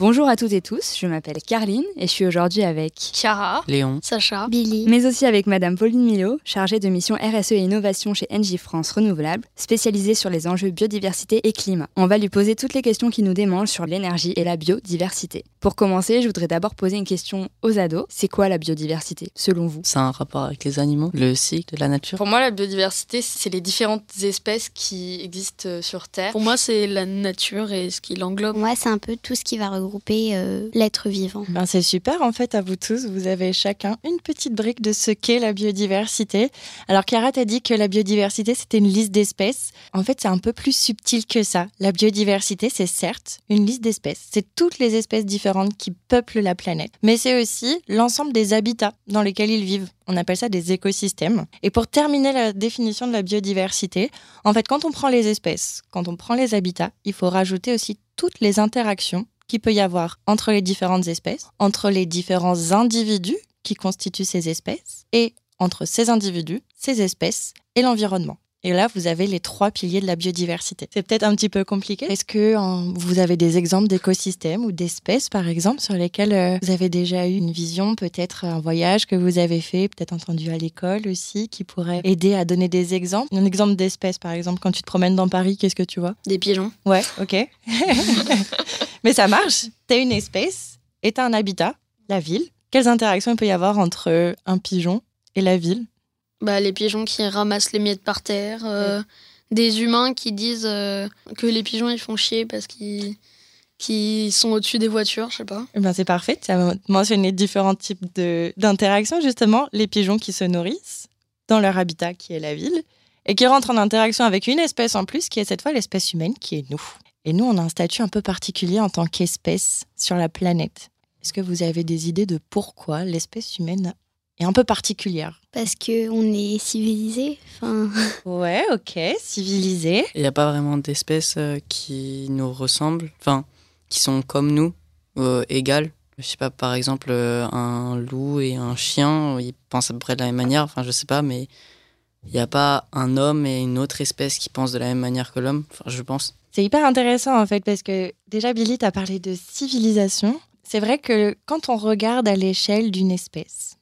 Bonjour à toutes et tous, je m'appelle Carline et je suis aujourd'hui avec Chiara, Léon, Sacha, Billy, mais aussi avec Madame Pauline Milo, chargée de mission RSE et innovation chez NJ France Renouvelable, spécialisée sur les enjeux biodiversité et climat. On va lui poser toutes les questions qui nous démangent sur l'énergie et la biodiversité. Pour commencer, je voudrais d'abord poser une question aux ados. C'est quoi la biodiversité, selon vous? C'est un rapport avec les animaux, le cycle de la nature. Pour moi, la biodiversité, c'est les différentes espèces qui existent euh, sur Terre. Pour moi, c'est la nature et ce qui l'englobe. Pour moi, c'est un peu tout ce qui va regrouper euh, l'être vivant. Ben, c'est super en fait à vous tous. Vous avez chacun une petite brique de ce qu'est la biodiversité. Alors Chiara t'a dit que la biodiversité c'était une liste d'espèces. En fait c'est un peu plus subtil que ça. La biodiversité c'est certes une liste d'espèces. C'est toutes les espèces différentes qui peuplent la planète. Mais c'est aussi l'ensemble des habitats dans lesquels ils vivent. On appelle ça des écosystèmes. Et pour terminer la définition de la biodiversité, en fait quand on prend les espèces, quand on prend les habitats, il faut rajouter aussi toutes les interactions qu'il peut y avoir entre les différentes espèces, entre les différents individus qui constituent ces espèces, et entre ces individus, ces espèces et l'environnement. Et là, vous avez les trois piliers de la biodiversité. C'est peut-être un petit peu compliqué. Est-ce que vous avez des exemples d'écosystèmes ou d'espèces, par exemple, sur lesquels euh, vous avez déjà eu une vision, peut-être un voyage que vous avez fait, peut-être entendu à l'école aussi, qui pourrait aider à donner des exemples? Un exemple d'espèce, par exemple, quand tu te promènes dans Paris, qu'est-ce que tu vois? Des pigeons. Ouais, ok. Mais ça marche. T'as une espèce et t'as un habitat, la ville. Quelles interactions il peut y avoir entre un pigeon et la ville? Bah, les pigeons qui ramassent les miettes par terre. euh, Des humains qui disent euh, que les pigeons ils font chier parce qu'ils sont au-dessus des voitures, je sais pas. Eh ben, C'est parfait. Tu as mentionné différents types d'interactions, justement. Les pigeons qui se nourrissent dans leur habitat, qui est la ville, et qui rentrent en interaction avec une espèce en plus, qui est cette fois l'espèce humaine, qui est nous. Et nous, on a un statut un peu particulier en tant qu'espèce sur la planète. Est-ce que vous avez des idées de pourquoi l'espèce humaine un peu particulière Parce qu'on est civilisé. Enfin, Ouais, ok, civilisé. Il n'y a pas vraiment d'espèces euh, qui nous ressemblent, enfin, qui sont comme nous, euh, égales. Je sais pas, par exemple, euh, un loup et un chien, ils pensent à peu près de la même manière, enfin, je sais pas, mais il n'y a pas un homme et une autre espèce qui pensent de la même manière que l'homme, enfin, je pense. C'est hyper intéressant en fait parce que déjà Billy t'a parlé de civilisation. C'est vrai que quand on regarde à l'échelle d'une espèce,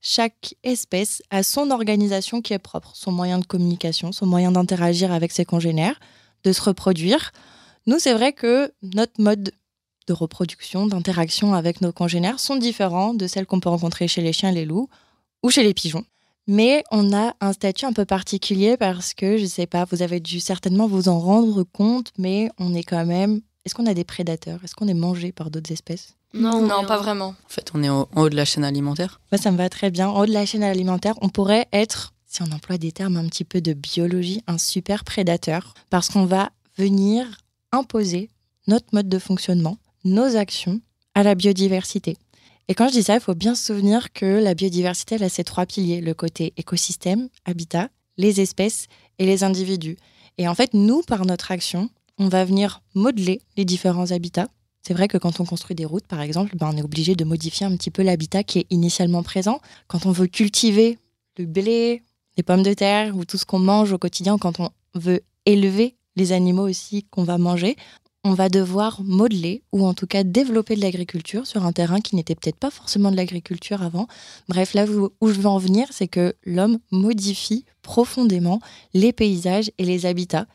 chaque espèce a son organisation qui est propre, son moyen de communication, son moyen d'interagir avec ses congénères, de se reproduire. Nous, c'est vrai que notre mode de reproduction, d'interaction avec nos congénères sont différents de celles qu'on peut rencontrer chez les chiens, les loups ou chez les pigeons. Mais on a un statut un peu particulier parce que, je sais pas, vous avez dû certainement vous en rendre compte, mais on est quand même. Est-ce qu'on a des prédateurs? Est-ce qu'on est mangé par d'autres espèces? Non, mais, pas vraiment. En fait, on est au- en haut de la chaîne alimentaire. Moi, ça me va très bien. En haut de la chaîne alimentaire, on pourrait être, si on emploie des termes un petit peu de biologie, un super prédateur parce qu'on va venir imposer notre mode de fonctionnement, nos actions à la biodiversité. Et quand je dis ça, il faut bien se souvenir que la biodiversité, elle a ces trois piliers, le côté écosystème, habitat, les espèces et les individus. Et en fait, nous, par notre action, on va venir modeler les différents habitats. C'est vrai que quand on construit des routes, par exemple, ben, on est obligé de modifier un petit peu l'habitat qui est initialement présent. Quand on veut cultiver le blé, les pommes de terre ou tout ce qu'on mange au quotidien, quand on veut élever les animaux aussi qu'on va manger, on va devoir modeler ou en tout cas développer de l'agriculture sur un terrain qui n'était peut-être pas forcément de l'agriculture avant. Bref, là où je veux en venir, c'est que l'homme modifie profondément les paysages et les habitats.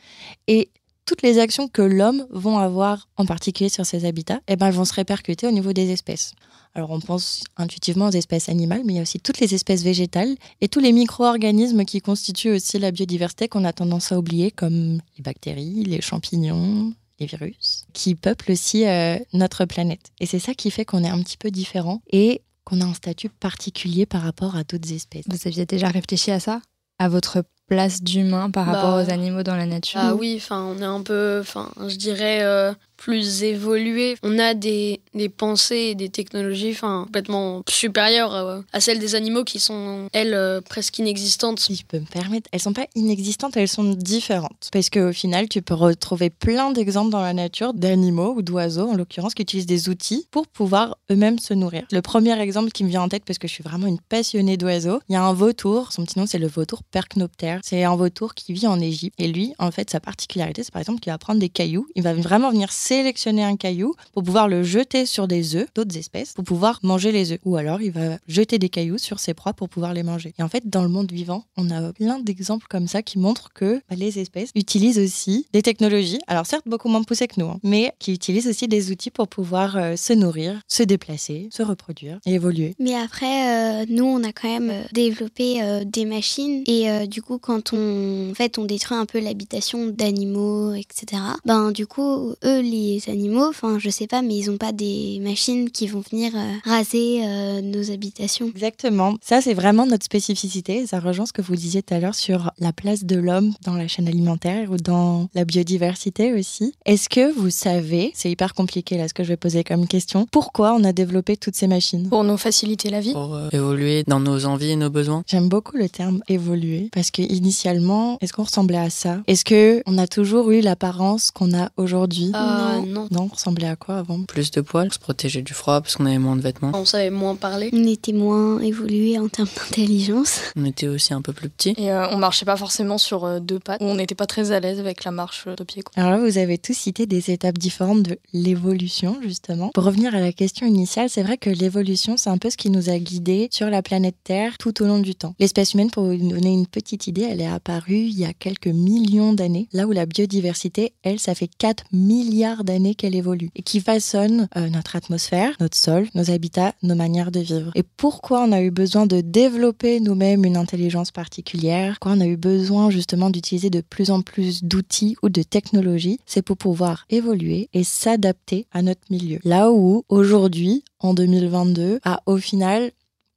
Et toutes les actions que l'homme vont avoir, en particulier sur ces habitats, eh ben, elles vont se répercuter au niveau des espèces. Alors on pense intuitivement aux espèces animales, mais il y a aussi toutes les espèces végétales et tous les micro-organismes qui constituent aussi la biodiversité qu'on a tendance à oublier, comme les bactéries, les champignons, les virus, qui peuplent aussi euh, notre planète. Et c'est ça qui fait qu'on est un petit peu différent et qu'on a un statut particulier par rapport à d'autres espèces. Vous aviez déjà réfléchi à ça? À votre place d'humain par Bah, rapport aux animaux dans la nature. Ah oui, enfin, on est un peu, enfin, je dirais euh, plus évolué. On a des, pensées et des technologies, complètement supérieures euh, à celles des animaux qui sont, elles, euh, presque inexistantes. si je peux me permettre, elles sont pas inexistantes, elles sont différentes. Parce qu'au final, tu peux retrouver plein d'exemples dans la nature d'animaux ou d'oiseaux, en l'occurrence, qui utilisent des outils pour pouvoir eux-mêmes se nourrir. Le premier exemple qui me vient en tête, parce que je suis vraiment une passionnée d'oiseaux, il y a un vautour, son petit nom c'est le vautour percnoptère. C'est un vautour qui vit en Égypte. Et lui, en fait, sa particularité, c'est par exemple qu'il va prendre des cailloux, il va vraiment venir sélectionner un caillou pour pouvoir le jeter sur des œufs d'autres espèces pour pouvoir manger les œufs. Ou alors il va jeter des cailloux sur ses proies pour pouvoir les manger. Et en fait, dans le monde vivant, on a plein d'exemples comme ça qui montrent que bah, les espèces utilisent aussi des technologies, alors certes beaucoup moins poussées que nous, hein, mais qui utilisent aussi des outils pour pouvoir euh, se nourrir, se déplacer, se reproduire et évoluer. Mais après, euh, nous, on a quand même euh, développé des machines et du coup, quand on, en fait, on détruit un peu l'habitation d'animaux, etc. Ben du coup, eux, les animaux, enfin, je sais pas, mais ils ont pas des machines qui vont venir euh, raser euh, nos habitations. Exactement. Ça, c'est vraiment notre spécificité. Ça rejoint ce que vous disiez tout à l'heure sur la place de l'homme dans la chaîne alimentaire ou dans la biodiversité aussi. Est-ce que vous savez, c'est hyper compliqué là ce que je vais poser comme question, pourquoi on a développé toutes ces machines? Pour nous faciliter la vie. Pour euh, évoluer dans nos envies et nos besoins. J'aime beaucoup le terme évoluer parce que initialement, est-ce qu'on ressemblait à ça? Est-ce que on a toujours eu l'apparence qu'on a aujourd'hui? Non. non. Non, on ressemblait à quoi avant Plus de poils, se protéger du froid parce qu'on avait moins de vêtements. On savait moins parler. On était moins évolué en termes d'intelligence. On était aussi un peu plus petits. Et euh, on marchait pas forcément sur euh, deux pattes. On n'était pas très à l'aise avec la marche euh, de pied. quoi. Alors là, vous avez tous cité des étapes différentes de l'évolution, justement. Pour revenir à la question initiale, c'est vrai que l'évolution, c'est un peu ce qui nous a guidés sur la planète Terre tout au long du temps. L'espèce humaine, pour vous donner une petite idée, elle est apparue il y a quelques millions d'années, là où la biodiversité, elle, ça fait 4 milliards d'années qu'elle évolue et qui façonne euh, notre atmosphère, notre sol, nos habitats, nos manières de vivre. Et pourquoi on a eu besoin de développer nous-mêmes une intelligence particulière? Pourquoi on a eu besoin justement d'utiliser de plus en plus d'outils ou de technologies? C'est pour pouvoir évoluer et s'adapter à notre milieu. Là où aujourd'hui, en 2022, ah, au final,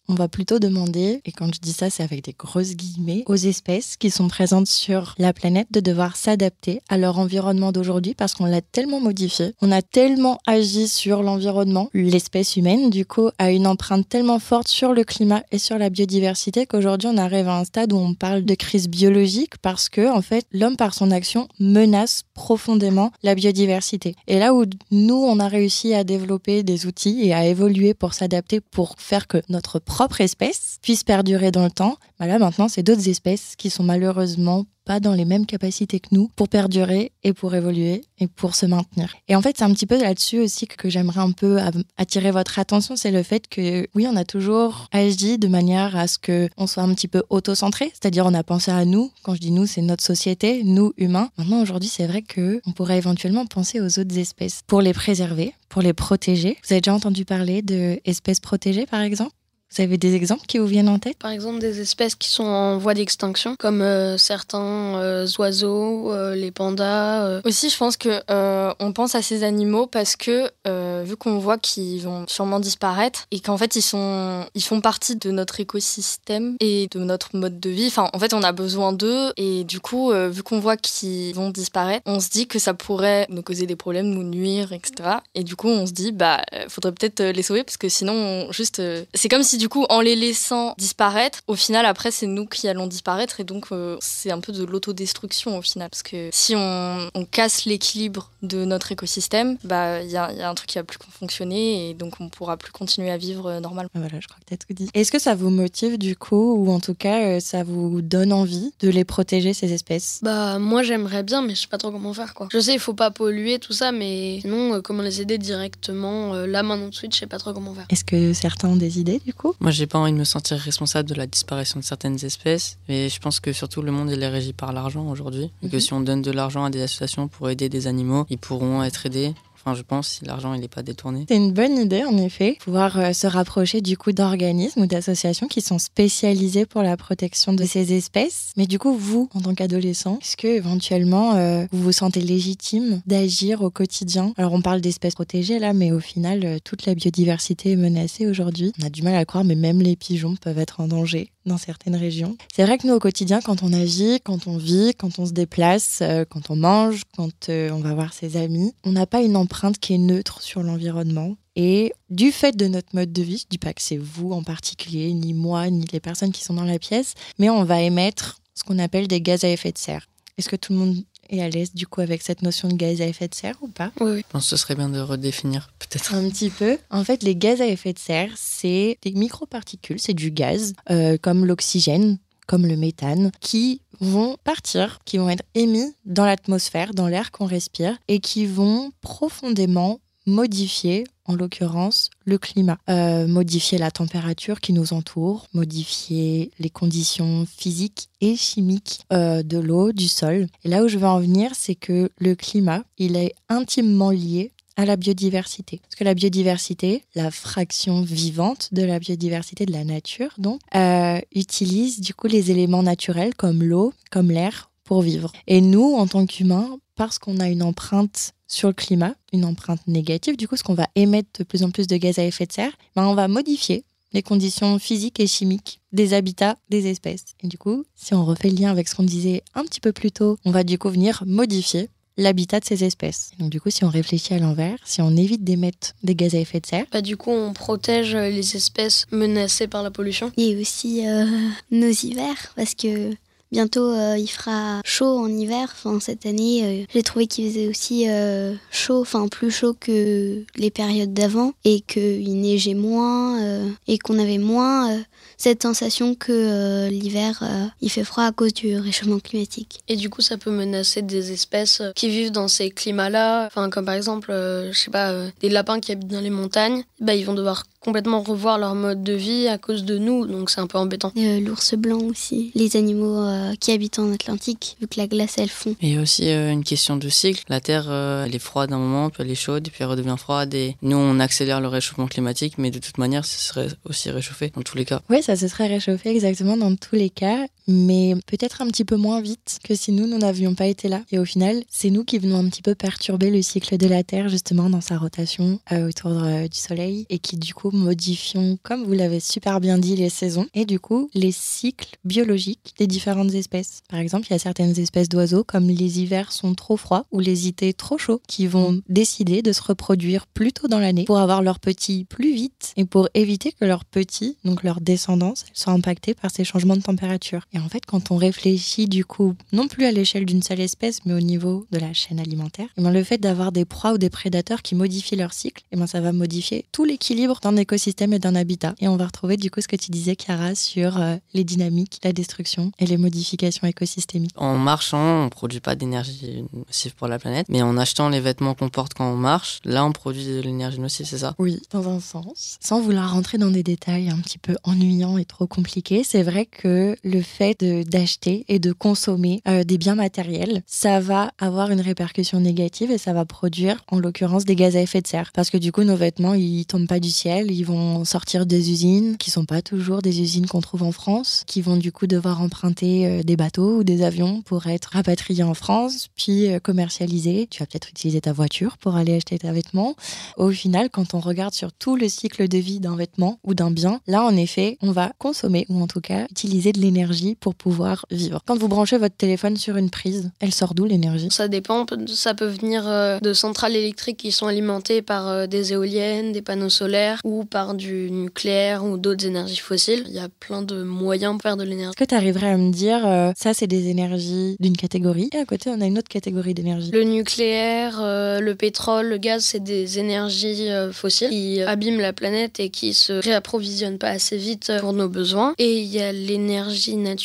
on va plutôt demander, et quand je dis ça, c'est avec des grosses guillemets, aux espèces qui sont présentes sur la planète de devoir s'adapter à leur environnement d'aujourd'hui parce qu'on l'a tellement modifié, on a tellement agi sur l'environnement, l'espèce humaine, du coup, a une empreinte tellement forte sur le climat et sur la biodiversité qu'aujourd'hui, on arrive à un stade où on parle de crise biologique parce que, en fait, l'homme, par son action, menace profondément la biodiversité. Et là où nous, on a réussi à développer des outils et à évoluer pour s'adapter, pour faire que notre espèce puisse perdurer dans le temps, bah là maintenant c'est d'autres espèces qui sont malheureusement pas dans les mêmes capacités que nous pour perdurer et pour évoluer et pour se maintenir. Et en fait, c'est un petit peu là-dessus aussi que, j'aimerais un peu attirer votre attention, c'est le fait que oui, on a toujours agi de manière à ce que on soit un petit peu auto-centré, c'est-à-dire on a pensé à nous. Quand je dis nous, c'est notre société, nous humains. Maintenant, aujourd'hui, c'est vrai que on pourrait éventuellement penser aux autres espèces pour les préserver, pour les protéger. Vous avez déjà entendu parler de espèces protégées, par exemple? Vous avez des exemples qui vous viennent en tête? Par exemple, des espèces qui sont en voie d'extinction, comme euh, certains euh, oiseaux, euh, les pandas. euh. Aussi, je pense que euh, on pense à ces animaux parce que euh, vu qu'on voit qu'ils vont sûrement disparaître et qu'en fait ils sont ils font partie de notre écosystème et de notre mode de vie. Enfin, en fait, on a besoin d'eux et du coup, euh, vu qu'on voit qu'ils vont disparaître, on se dit que ça pourrait nous causer des problèmes, nous nuire, etc. Et du coup, on se dit bah faudrait peut-être les sauver parce que sinon, on- juste euh, c'est comme si du coup, en les laissant disparaître, au final après c'est nous qui allons disparaître et donc euh, c'est un peu de l'autodestruction au final parce que si on, on casse l'équilibre de notre écosystème, bah il y a, il y a un truc qui va plus fonctionner et donc on pourra plus continuer à vivre euh, normalement. Voilà, je crois que tu as tout dit. Est-ce que ça vous motive du coup, ou en tout cas, euh, ça vous donne envie de les protéger, ces espèces? Bah, moi j'aimerais bien, mais je sais pas trop comment faire quoi. Je sais, il faut pas polluer, tout ça, mais sinon, euh, comment les aider directement? Euh, là maintenant tout de suite, je sais pas trop comment faire. Est-ce que certains ont des idées du coup? Moi, j'ai pas envie de me sentir responsable de la disparition de certaines espèces, mais je pense que surtout le monde il est régi par l'argent aujourd'hui, et que Mhm. si on donne de l'argent à des associations pour aider des animaux, ils pourront être aidés. Enfin, je pense si l'argent il n'est pas détourné. C'est une bonne idée en effet, pouvoir euh, se rapprocher du coup d'organismes ou d'associations qui sont spécialisés pour la protection de ces espèces. Mais du coup, vous, en tant qu'adolescent, est-ce que éventuellement euh, vous vous sentez légitime d'agir au quotidien? Alors on parle d'espèces protégées là, mais au final, euh, toute la biodiversité est menacée aujourd'hui. On a du mal à croire, mais même les pigeons peuvent être en danger dans certaines régions. C'est vrai que nous, au quotidien, quand on agit, quand on vit, quand on se déplace, euh, quand on mange, quand euh, on va voir ses amis, on n'a pas une empreinte qui est neutre sur l'environnement. Et du fait de notre mode de vie, je dis pas que c'est vous en particulier, ni moi, ni les personnes qui sont dans la pièce, mais on va émettre ce qu'on appelle des gaz à effet de serre. Est-ce que tout le monde est à l'aise du coup avec cette notion de gaz à effet de serre ou pas Oui, oui. Je pense que ce serait bien de redéfinir peut-être. un petit peu. En fait, les gaz à effet de serre, c'est des microparticules, c'est du gaz, euh, comme l'oxygène, comme le méthane, qui vont partir, qui vont être émis dans l'atmosphère, dans l'air qu'on respire, et qui vont profondément modifier, en l'occurrence, le climat, euh, modifier la température qui nous entoure, modifier les conditions physiques et chimiques euh, de l'eau, du sol. Et là où je veux en venir, c'est que le climat, il est intimement lié à la biodiversité. Parce que la biodiversité, la fraction vivante de la biodiversité de la nature, donc, euh, utilise du coup les éléments naturels comme l'eau, comme l'air pour vivre. Et nous, en tant qu'humains, parce qu'on a une empreinte sur le climat, une empreinte négative, du coup, ce qu'on va émettre de plus en plus de gaz à effet de serre, ben, on va modifier les conditions physiques et chimiques des habitats des espèces. Et du coup, si on refait le lien avec ce qu'on disait un petit peu plus tôt, on va du coup venir modifier l'habitat de ces espèces. Donc du coup, si on réfléchit à l'envers, si on évite d'émettre des gaz à effet de serre, bah, du coup, on protège les espèces menacées par la pollution. Et aussi euh, nos hivers, parce que Bientôt, euh, il fera chaud en hiver. Enfin, cette année, euh, j'ai trouvé qu'il faisait aussi euh, chaud, enfin plus chaud que les périodes d'avant, et qu'il neigeait moins, et qu'on avait moins cette sensation que l'hiver, il fait froid à cause du réchauffement climatique. Et du coup, ça peut menacer des espèces qui vivent dans ces climats-là, enfin comme par exemple, je sais pas, des lapins qui habitent dans les montagnes. Bah, ils vont devoir complètement revoir leur mode de vie à cause de nous, donc c'est un peu embêtant. L'ours blanc aussi, les animaux euh, qui habitent en Atlantique, vu que la glace elle fond. Et aussi euh, une question de cycle. La Terre, euh, elle est froide un moment, puis elle est chaude, puis elle redevient froide. Et nous, on accélère le réchauffement climatique, mais de toute manière, ce serait aussi réchauffé dans tous les cas. Oui, ça se serait réchauffé exactement dans tous les cas, mais peut-être un petit peu moins vite que si nous, nous n'avions pas été là. Et au final, c'est nous qui venons un petit peu perturber le cycle de la Terre, justement, dans sa rotation autour du Soleil, et qui du coup modifions, comme vous l'avez super bien dit, les saisons, et du coup les cycles biologiques des différentes espèces. Par exemple, il y a certaines espèces d'oiseaux, comme les hivers sont trop froids ou les étés trop chauds, qui vont décider de se reproduire plus tôt dans l'année pour avoir leurs petits plus vite et pour éviter que leurs petits, donc leur descendance, soient impactés par ces changements de température. Et en fait, quand on réfléchit du coup, non plus à l'échelle d'une seule espèce, mais au niveau de la chaîne alimentaire, et eh bien le fait d'avoir des proies ou des prédateurs qui modifient leur cycle, et eh bien ça va modifier tout l'équilibre d'un écosystème et d'un habitat. Et on va retrouver du coup ce que tu disais, Chiara, sur euh, les dynamiques, la destruction et les modifications écosystémiques. En marchant, on produit pas d'énergie nocive pour la planète, mais en achetant les vêtements qu'on porte quand on marche, là on produit de l'énergie nocive, c'est ça? Oui, dans un sens. Sans vouloir rentrer dans des détails un petit peu ennuyants et trop compliqués, c'est vrai que le fait d'acheter et de consommer euh, des biens matériels, ça va avoir une répercussion négative et ça va produire en l'occurrence des gaz à effet de serre. Parce que du coup, nos vêtements, ils tombent pas du ciel, ils vont sortir des usines qui sont pas toujours des usines qu'on trouve en France, qui vont du coup devoir emprunter euh, des bateaux ou des avions pour être rapatriés en France, puis euh, commercialisés. Tu vas peut-être utiliser ta voiture pour aller acheter tes vêtements. Au final, quand on regarde sur tout le cycle de vie d'un vêtement ou d'un bien, là en effet, on va consommer ou en tout cas utiliser de l'énergie pour pouvoir vivre. Quand vous branchez votre téléphone sur une prise, elle sort d'où l'énergie? Ça dépend, ça peut venir euh, de centrales électriques qui sont alimentées par des éoliennes, des panneaux solaires ou par du nucléaire ou d'autres énergies fossiles. Il y a plein de moyens pour faire de l'énergie. Est-ce que tu arriverais à me dire, euh, ça c'est des énergies d'une catégorie? Et à côté on a une autre catégorie d'énergie Le nucléaire, euh, le pétrole, le gaz, c'est des énergies euh, fossiles qui abîment la planète et qui se réapprovisionnent pas assez vite pour nos besoins. Et il y a l'énergie naturelle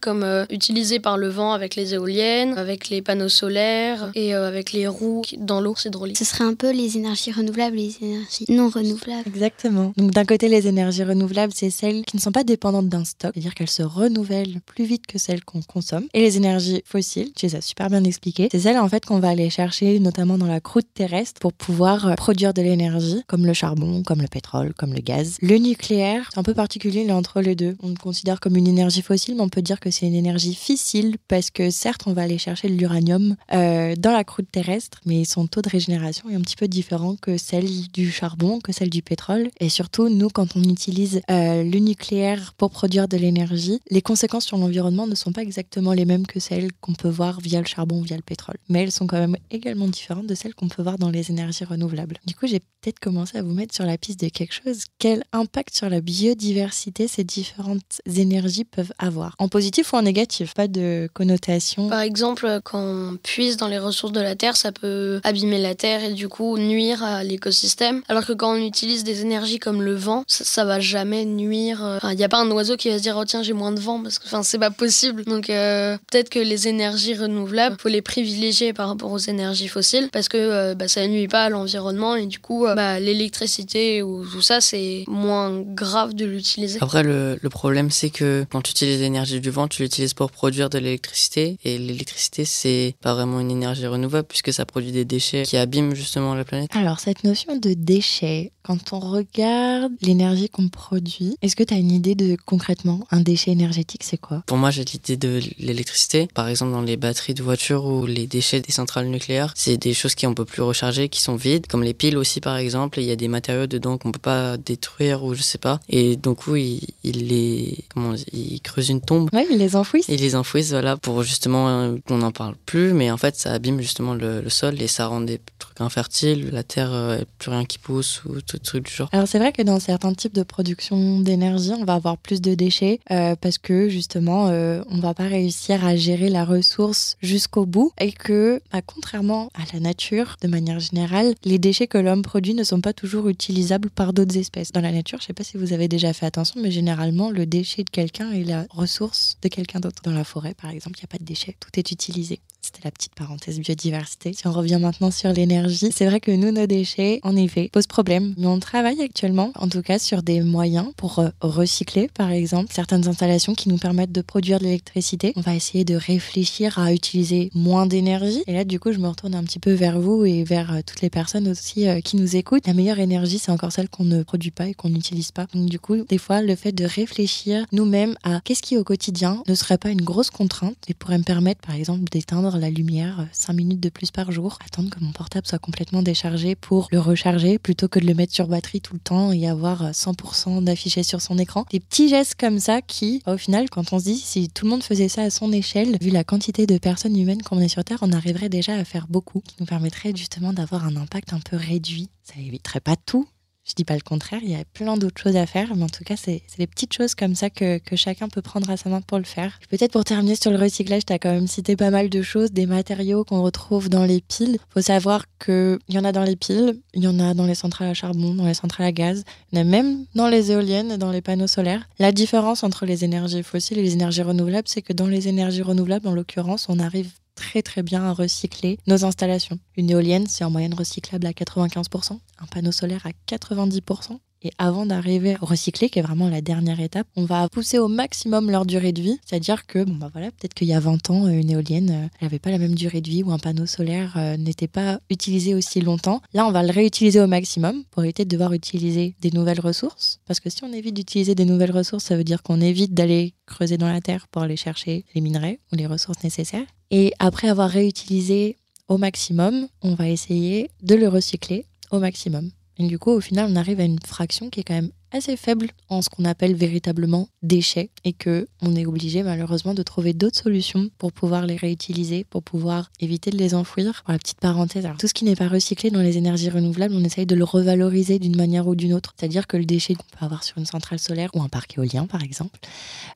comme utilisée par le vent avec les éoliennes, avec les panneaux solaires et avec les roues dans l'eau hydraulique. Ce serait un peu les énergies renouvelables, les énergies non renouvelables. Exactement. Donc d'un côté les énergies renouvelables, c'est celles qui ne sont pas dépendantes d'un stock, c'est-à-dire qu'elles se renouvellent plus vite que celles qu'on consomme. Et les énergies fossiles, tu les as super bien expliquées, c'est celles en fait qu'on va aller chercher notamment dans la croûte terrestre pour pouvoir euh, produire de l'énergie, comme le charbon, comme le pétrole, comme le gaz. Le nucléaire, c'est un peu particulier, il est entre les deux. On le considère comme une énergie fossile, on peut dire que c'est une énergie fissile parce que certes, on va aller chercher de l'uranium euh, dans la croûte terrestre, mais son taux de régénération est un petit peu différent que celle du charbon, que celle du pétrole. Et surtout, nous, quand on utilise euh, le nucléaire pour produire de l'énergie, les conséquences sur l'environnement ne sont pas exactement les mêmes que celles qu'on peut voir via le charbon, via le pétrole. Mais elles sont quand même également différentes de celles qu'on peut voir dans les énergies renouvelables. Du coup, j'ai peut-être commencé à vous mettre sur la piste de quelque chose. Quel impact sur la biodiversité ces différentes énergies peuvent avoir? En positif ou en négatif, pas de connotation. Par exemple, quand on puise dans les ressources de la Terre, ça peut abîmer la Terre et du coup nuire à l'écosystème. Alors que quand on utilise des énergies comme le vent, ça, ça va jamais nuire. euh, Enfin, il n'y a pas un oiseau qui va se dire, oh tiens, j'ai moins de vent, parce que enfin, c'est pas possible. Donc euh, peut-être que les énergies renouvelables, faut les privilégier par rapport aux énergies fossiles, parce que euh, bah, ça nuit pas à l'environnement et du coup, euh, bah, l'électricité ou tout ça, c'est moins grave de l'utiliser. Après, le, le problème, c'est que quand tu utilises l'énergie du vent, tu l'utilises pour produire de l'électricité. Et l'électricité, c'est pas vraiment une énergie renouvelable puisque ça produit des déchets qui abîment justement la planète. Alors, cette notion de déchet, quand on regarde l'énergie qu'on produit, est-ce que tu as une idée de concrètement un déchet énergétique, c'est quoi? Pour moi, j'ai l'idée de l'électricité. Par exemple, dans les batteries de voitures ou les déchets des centrales nucléaires, c'est des choses qu'on peut plus recharger, qui sont vides, comme les piles aussi, par exemple. Il y a des matériaux dedans qu'on peut pas détruire ou je sais pas. Et donc, coup, ils, ils les, comment, on dit, ils creusent une Ouais, ils les enfouissent. Ils les enfouissent, voilà, pour justement euh, qu'on n'en parle plus, mais en fait, ça abîme justement le, le sol et ça rend des trucs infertiles. La terre, euh, plus rien qui pousse ou tout truc du genre. Alors c'est vrai que dans certains types de production d'énergie, on va avoir plus de déchets euh, parce que justement, euh, on va pas réussir à gérer la ressource jusqu'au bout et que, bah, contrairement à la nature, de manière générale, les déchets que l'homme produit ne sont pas toujours utilisables par d'autres espèces. Dans la nature, je sais pas si vous avez déjà fait attention, mais généralement, le déchet de quelqu'un est la ressource de quelqu'un d'autre. Dans la forêt, par exemple, il n'y a pas de déchets, tout est utilisé. C'était la petite parenthèse biodiversité. Si on revient maintenant sur l'énergie, c'est vrai que nous, nos déchets, en effet, posent problème. Mais on travaille actuellement, en tout cas, sur des moyens pour euh, recycler, par exemple, certaines installations qui nous permettent de produire de l'électricité. On va essayer de réfléchir à utiliser moins d'énergie. Et là, du coup, je me retourne un petit peu vers vous et vers euh, toutes les personnes aussi euh, qui nous écoutent. La meilleure énergie, c'est encore celle qu'on ne produit pas et qu'on n'utilise pas. Donc, du coup, des fois, le fait de réfléchir nous-mêmes à qu'est-ce qui, au quotidien, ne serait pas une grosse contrainte et pourrait me permettre, par exemple, d'éteindre la lumière 5 minutes de plus par jour, attendre que mon portable soit complètement déchargé pour le recharger plutôt que de le mettre sur batterie tout le temps et avoir 100% d'affiché sur son écran. Des petits gestes comme ça qui, au final, quand on se dit si tout le monde faisait ça à son échelle, vu la quantité de personnes humaines qu'on est sur Terre, on arriverait déjà à faire beaucoup, qui nous permettrait justement d'avoir un impact un peu réduit. Ça éviterait pas tout, je dis pas le contraire, il y a plein d'autres choses à faire, mais en tout cas, c'est des petites choses comme ça que, chacun peut prendre à sa main pour le faire. Peut-être pour terminer sur le recyclage, tu as quand même cité pas mal de choses, des matériaux qu'on retrouve dans les piles. faut savoir qu'il y en a dans les piles, il y en a dans les centrales à charbon, dans les centrales à gaz, il y en a même dans les éoliennes, et dans les panneaux solaires. La différence entre les énergies fossiles et les énergies renouvelables, c'est que dans les énergies renouvelables, en l'occurrence, on arrive très très bien à recycler nos installations. Une éolienne, c'est en moyenne recyclable à 95%, un panneau solaire à 90%. Et avant d'arriver au recycler, qui est vraiment la dernière étape, on va pousser au maximum leur durée de vie. C'est-à-dire que, bon bah voilà, peut-être qu'il y a 20 ans, une éolienne, euh, n'avait pas la même durée de vie ou un panneau solaire euh, n'était pas utilisé aussi longtemps. Là, on va le réutiliser au maximum pour éviter de devoir utiliser des nouvelles ressources. Parce que si on évite d'utiliser des nouvelles ressources, ça veut dire qu'on évite d'aller creuser dans la terre pour aller chercher les minerais ou les ressources nécessaires. Et après avoir réutilisé au maximum, on va essayer de le recycler au maximum. Et du coup, au final, on arrive à une fraction qui est quand même assez faible en ce qu'on appelle véritablement déchets et que on est obligé malheureusement de trouver d'autres solutions pour pouvoir les réutiliser, pour pouvoir éviter de les enfouir. Pour la petite parenthèse, tout ce qui n'est pas recyclé dans les énergies renouvelables, on essaye de le revaloriser d'une manière ou d'une autre. C'est-à-dire que le déchet qu'on peut avoir sur une centrale solaire ou un parc éolien par exemple,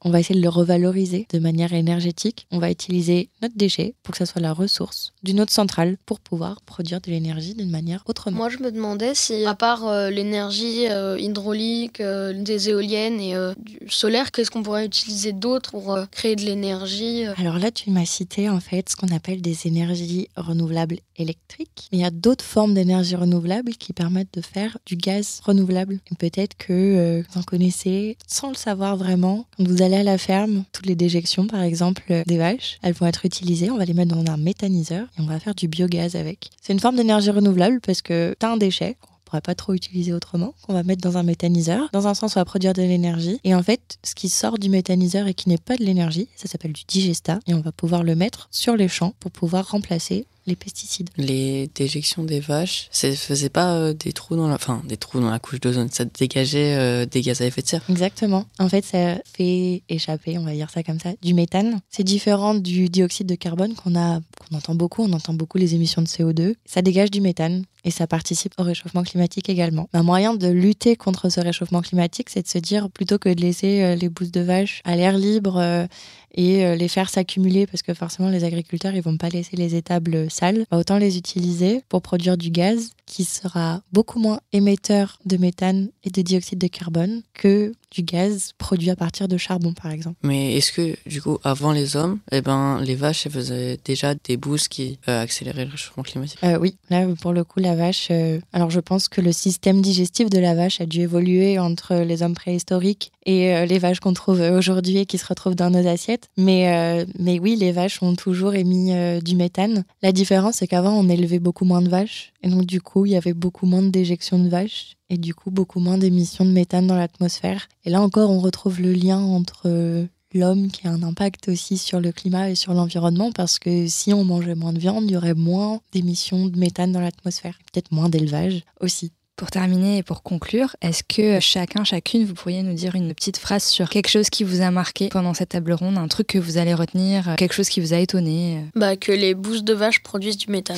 on va essayer de le revaloriser de manière énergétique. On va utiliser notre déchet pour que ça soit la ressource d'une autre centrale pour pouvoir produire de l'énergie d'une manière autrement. Moi, je me demandais si, à part euh, l'énergie euh, hydraulique, euh, des éoliennes et euh, du solaire, qu'est-ce qu'on pourrait utiliser d'autre pour euh, créer de l'énergie Alors là, tu m'as cité en fait ce qu'on appelle des énergies renouvelables électriques. Mais il y a d'autres formes d'énergie renouvelable qui permettent de faire du gaz renouvelable. Peut-être que vous en connaissez sans le savoir vraiment. Quand vous allez à la ferme, toutes les déjections par exemple des vaches, elles vont être utilisées. On va les mettre dans un méthaniseur et on va faire du biogaz avec. C'est une forme d'énergie renouvelable parce que tu as un déchet pourrait pas trop utiliser autrement, qu'on va mettre dans un méthaniseur. Dans un sens, on va produire de l'énergie. Et en fait, ce qui sort du méthaniseur et qui n'est pas de l'énergie, ça s'appelle du digestat. Et on va pouvoir le mettre sur les champs pour pouvoir remplacer les pesticides. Les déjections des vaches, ça faisait pas euh, des trous dans la, enfin des trous dans la couche d'ozone, ça dégageait euh, des gaz à effet de serre. Exactement. En fait, ça fait échapper, on va dire ça comme ça, du méthane. C'est différent du dioxyde de carbone qu'on a, qu'on entend beaucoup. On entend beaucoup les émissions de CO2. Ça dégage du méthane et ça participe au réchauffement climatique également. Un moyen de lutter contre ce réchauffement climatique, c'est de se dire plutôt que de laisser euh, les bousses de vache à l'air libre et euh, les faire s'accumuler parce que forcément les agriculteurs ils vont pas laisser les étables sales, bah, autant les utiliser pour produire du gaz qui sera beaucoup moins émetteur de méthane et de dioxyde de carbone que du gaz produit à partir de charbon par exemple. Mais est-ce que du coup avant les hommes, eh ben les vaches elles faisaient déjà des bousses qui euh, accéléraient le réchauffement climatique? Euh, oui, là pour le coup la vache. euh, alors je pense que le système digestif de la vache a dû évoluer entre les hommes préhistoriques et euh, les vaches qu'on trouve aujourd'hui et qui se retrouvent dans nos assiettes. Mais euh, mais oui, les vaches ont toujours émis euh, du méthane. La différence c'est qu'avant on élevait beaucoup moins de vaches et donc du coup il y avait beaucoup moins de déjections de vaches et du coup beaucoup moins d'émissions de méthane dans l'atmosphère. Et là encore on retrouve le lien entre euh, l'homme qui a un impact aussi sur le climat et sur l'environnement parce que si on mangeait moins de viande, il y aurait moins d'émissions de méthane dans l'atmosphère, peut-être moins d'élevage aussi. Pour terminer et pour conclure, est-ce que chacun, chacune, vous pourriez nous dire une petite phrase sur quelque chose qui vous a marqué pendant cette table ronde, un truc que vous allez retenir, quelque chose qui vous a étonné Bah, que les bousses de vache produisent du méthane.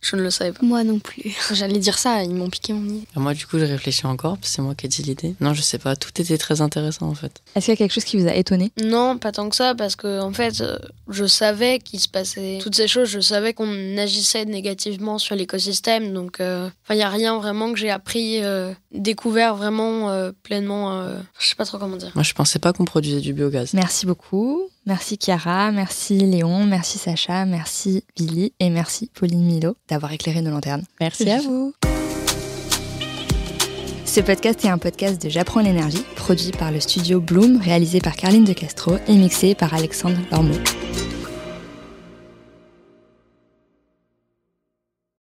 Je ne le savais pas. Moi non plus. J'allais dire ça, ils m'ont piqué mon idée. Et Moi du coup je réfléchis encore, parce que c'est moi qui ai dit l'idée. Non je sais pas, tout était très intéressant en fait. Est-ce qu'il y a quelque chose qui vous a étonné? Non, pas tant que ça, parce que en fait, euh, je savais qu'il se passait toutes ces choses. Je savais qu'on agissait négativement sur l'écosystème. Donc, euh, enfin, il y a rien vraiment que j'ai appris, euh, découvert vraiment euh, pleinement. euh, je sais pas trop comment dire. Moi je pensais pas qu'on produisait du biogaz. Merci beaucoup. Merci Chiara, merci Léon, merci Sacha, merci Billy et merci Pauline Milo d'avoir éclairé nos lanternes. Merci à vous. Ce podcast est un podcast de J'apprends l'énergie, produit par le studio Bloom, réalisé par Carline de Castro et mixé par Alexandre Lormeau.